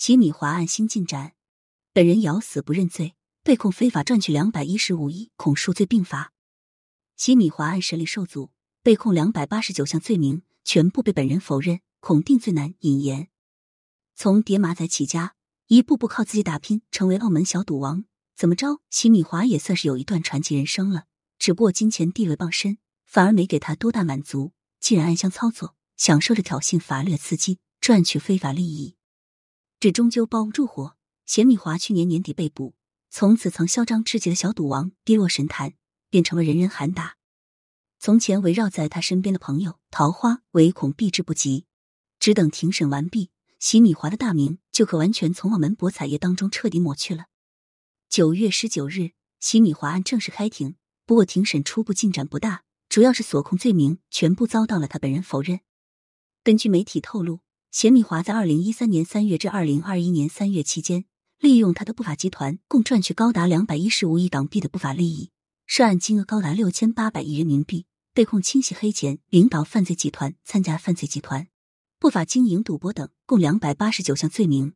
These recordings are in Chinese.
洗米华案新进展，本人咬死不认罪，被控非法赚取两百一十五亿，恐数罪并罚。洗米华案审理受阻，被控两百八十九项罪名，全部被本人否认，恐定罪难引言。从叠马仔起家，一步步靠自己打拼，成为澳门小赌王。怎么着，洗米华也算是有一段传奇人生了。只不过金钱地位傍身，反而没给他多大满足，竟然暗箱操作，享受着挑衅法律的刺激，赚取非法利益。这终究包不住火。咸米华去年年底被捕，从此曾嚣张至极的小赌王跌落神坛，变成了人人喊打。从前围绕在他身边的朋友桃花，唯恐避之不及。只等庭审完毕，洗米华的大名就可完全从澳门博彩业当中彻底抹去了。九月十九日，洗米华案正式开庭。不过庭审初步进展不大，主要是所控罪名全部遭到了他本人否认。根据媒体透露。钱米华在二零一三年三月至二零二一年三月期间，利用他的不法集团共赚取高达两百一十五亿港币的不法利益，涉案金额高达六千八百亿人民币，被控清洗黑钱、领导犯罪集团、参加犯罪集团、不法经营赌博等，共两百八十九项罪名。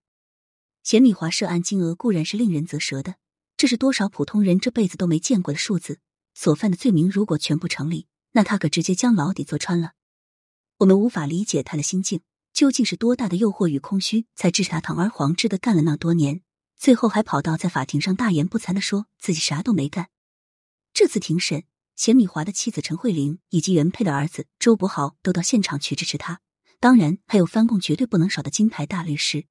钱米华涉案金额固然是令人啧舌的，这是多少普通人这辈子都没见过的数字。所犯的罪名如果全部成立，那他可直接将牢底坐穿了。我们无法理解他的心境。究竟是多大的诱惑与空虚，才致使他堂而皇之的干了那多年，最后还跑到在法庭上大言不惭的说自己啥都没干？这次庭审，钱米华的妻子陈慧玲以及原配的儿子周伯豪都到现场去支持他，当然还有翻供绝对不能少的金牌大律师。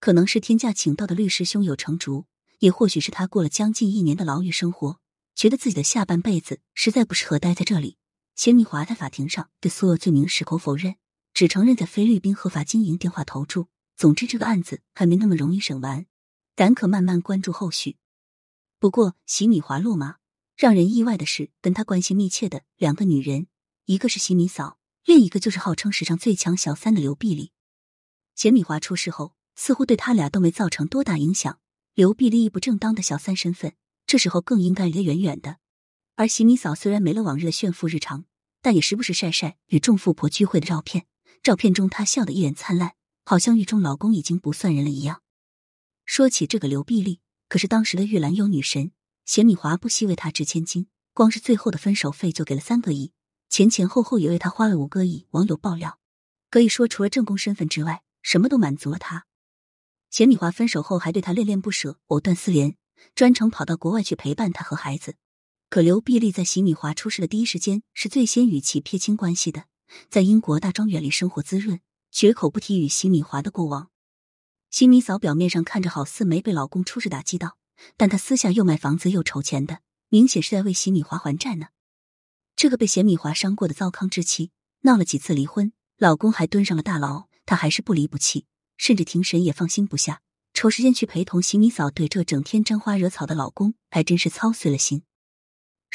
可能是天价请到的律师胸有成竹，也或许是他过了将近一年的牢狱生活，觉得自己的下半辈子实在不适合待在这里。钱米华在法庭上对所有罪名矢口否认。只承认在菲律宾合法经营电话投注。总之，这个案子还没那么容易审完，咱可慢慢关注后续。不过，洗米华落马，让人意外的是，跟他关系密切的两个女人，一个是洗米嫂，另一个就是号称史上最强小三的刘碧丽。钱米华出事后，似乎对他俩都没造成多大影响。刘碧丽以不正当的小三身份，这时候更应该离得远远的。而洗米嫂虽然没了往日的炫富日常，但也时不时晒晒与众富婆聚会的照片。照片中，她笑得一脸灿烂，好像狱中老公已经不算人了一样。说起这个刘碧丽，可是当时的玉兰有女神，咸米华不惜为她值千金，光是最后的分手费就给了三个亿，前前后后也为她花了五个亿。网友爆料，可以说除了正宫身份之外，什么都满足了她。咸米华分手后还对她恋恋不舍，藕断丝连，专程跑到国外去陪伴她和孩子。可刘碧丽在洗米华出事的第一时间，是最先与其撇清关系的。在英国大庄园里生活滋润，绝口不提与西米华的过往。西米嫂表面上看着好似没被老公出事打击到，但她私下又卖房子又筹钱的，明显是在为西米华还债呢。这个被咸米华伤过的糟糠之妻，闹了几次离婚，老公还蹲上了大牢，她还是不离不弃，甚至庭审也放心不下，抽时间去陪同西米嫂。对这整天沾花惹草的老公，还真是操碎了心。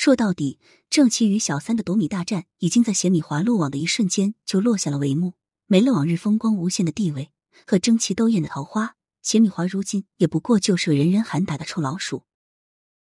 说到底，正妻与小三的夺米大战已经在咸米华落网的一瞬间就落下了帷幕。没了往日风光无限的地位和争奇斗艳的桃花，咸米华如今也不过就是个人人喊打的臭老鼠。